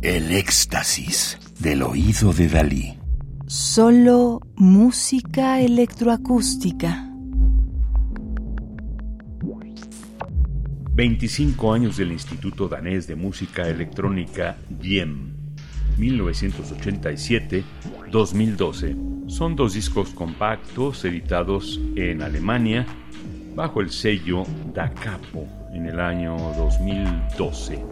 El éxtasis del oído de Dalí. Solo música electroacústica. 25 años del Instituto Danés de Música Electrónica DIEM, 1987-2012. Son dos discos compactos editados en Alemania bajo el sello Da Capo en el año 2012.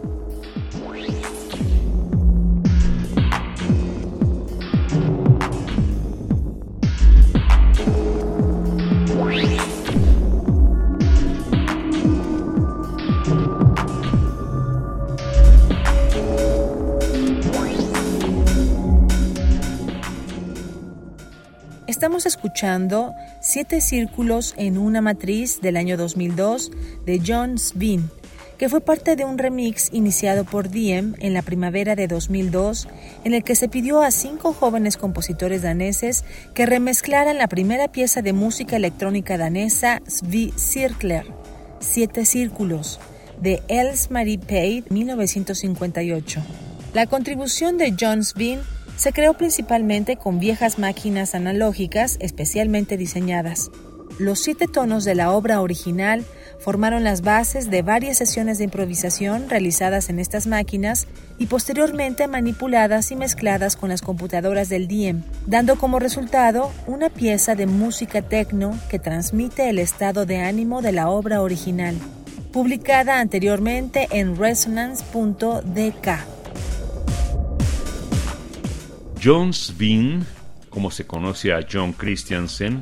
Estamos escuchando Siete Círculos en una Matriz del año 2002 de John Sveen, que fue parte de un remix iniciado por Diem en la primavera de 2002, en el que se pidió a cinco jóvenes compositores daneses que remezclaran la primera pieza de música electrónica danesa Svi Cirkler, Siete Círculos, de Els Marie Pei, 1958. La contribución de John Sveen se creó principalmente con viejas máquinas analógicas especialmente diseñadas. Los siete tonos de la obra original formaron las bases de varias sesiones de improvisación realizadas en estas máquinas y posteriormente manipuladas y mezcladas con las computadoras del Diem, dando como resultado una pieza de música techno que transmite el estado de ánimo de la obra original, publicada anteriormente en resonance.dk. John Sveen, como se conoce a John Christiansen,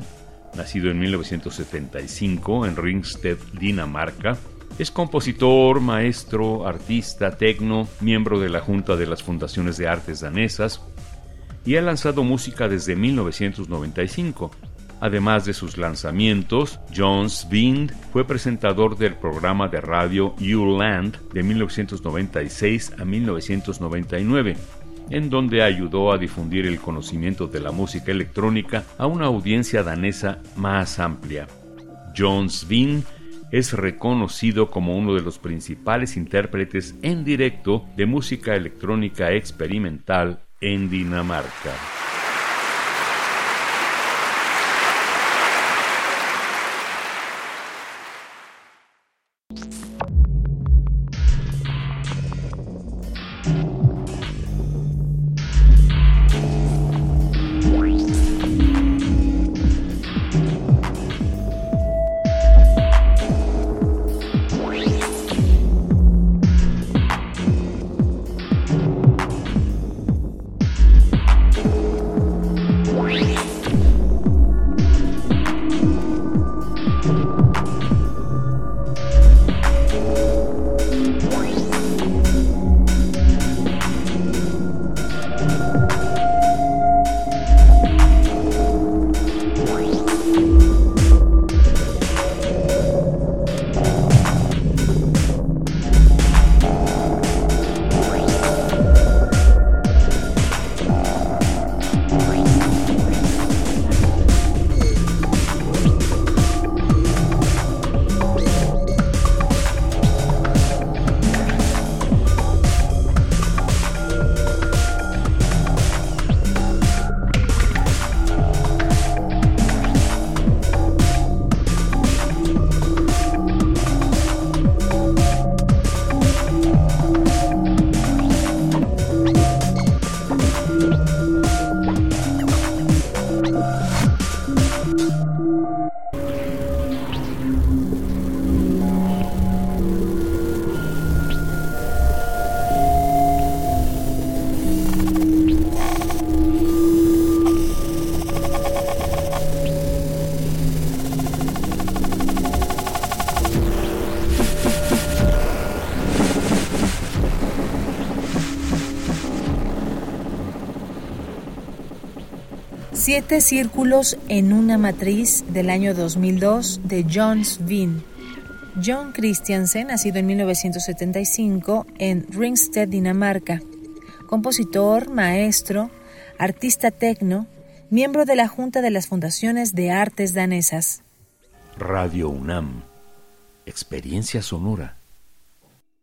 nacido en 1975 en Ringsted, Dinamarca, es compositor, maestro, artista, tecno, miembro de la Junta de las Fundaciones de Artes Danesas y ha lanzado música desde 1995. Además de sus lanzamientos, John Sveen fue presentador del programa de radio U-Land de 1996 a 1999 en donde ayudó a difundir el conocimiento de la música electrónica a una audiencia danesa más amplia. John Sveen es reconocido como uno de los principales intérpretes en directo de música electrónica experimental en Dinamarca. Siete círculos en una matriz del año 2002 de John Sveen. John Christiansen, nacido en 1975 en Ringsted, Dinamarca. Compositor, maestro, artista tecno, miembro de la Junta de las Fundaciones de Artes Danesas. Radio UNAM. Experiencia sonora.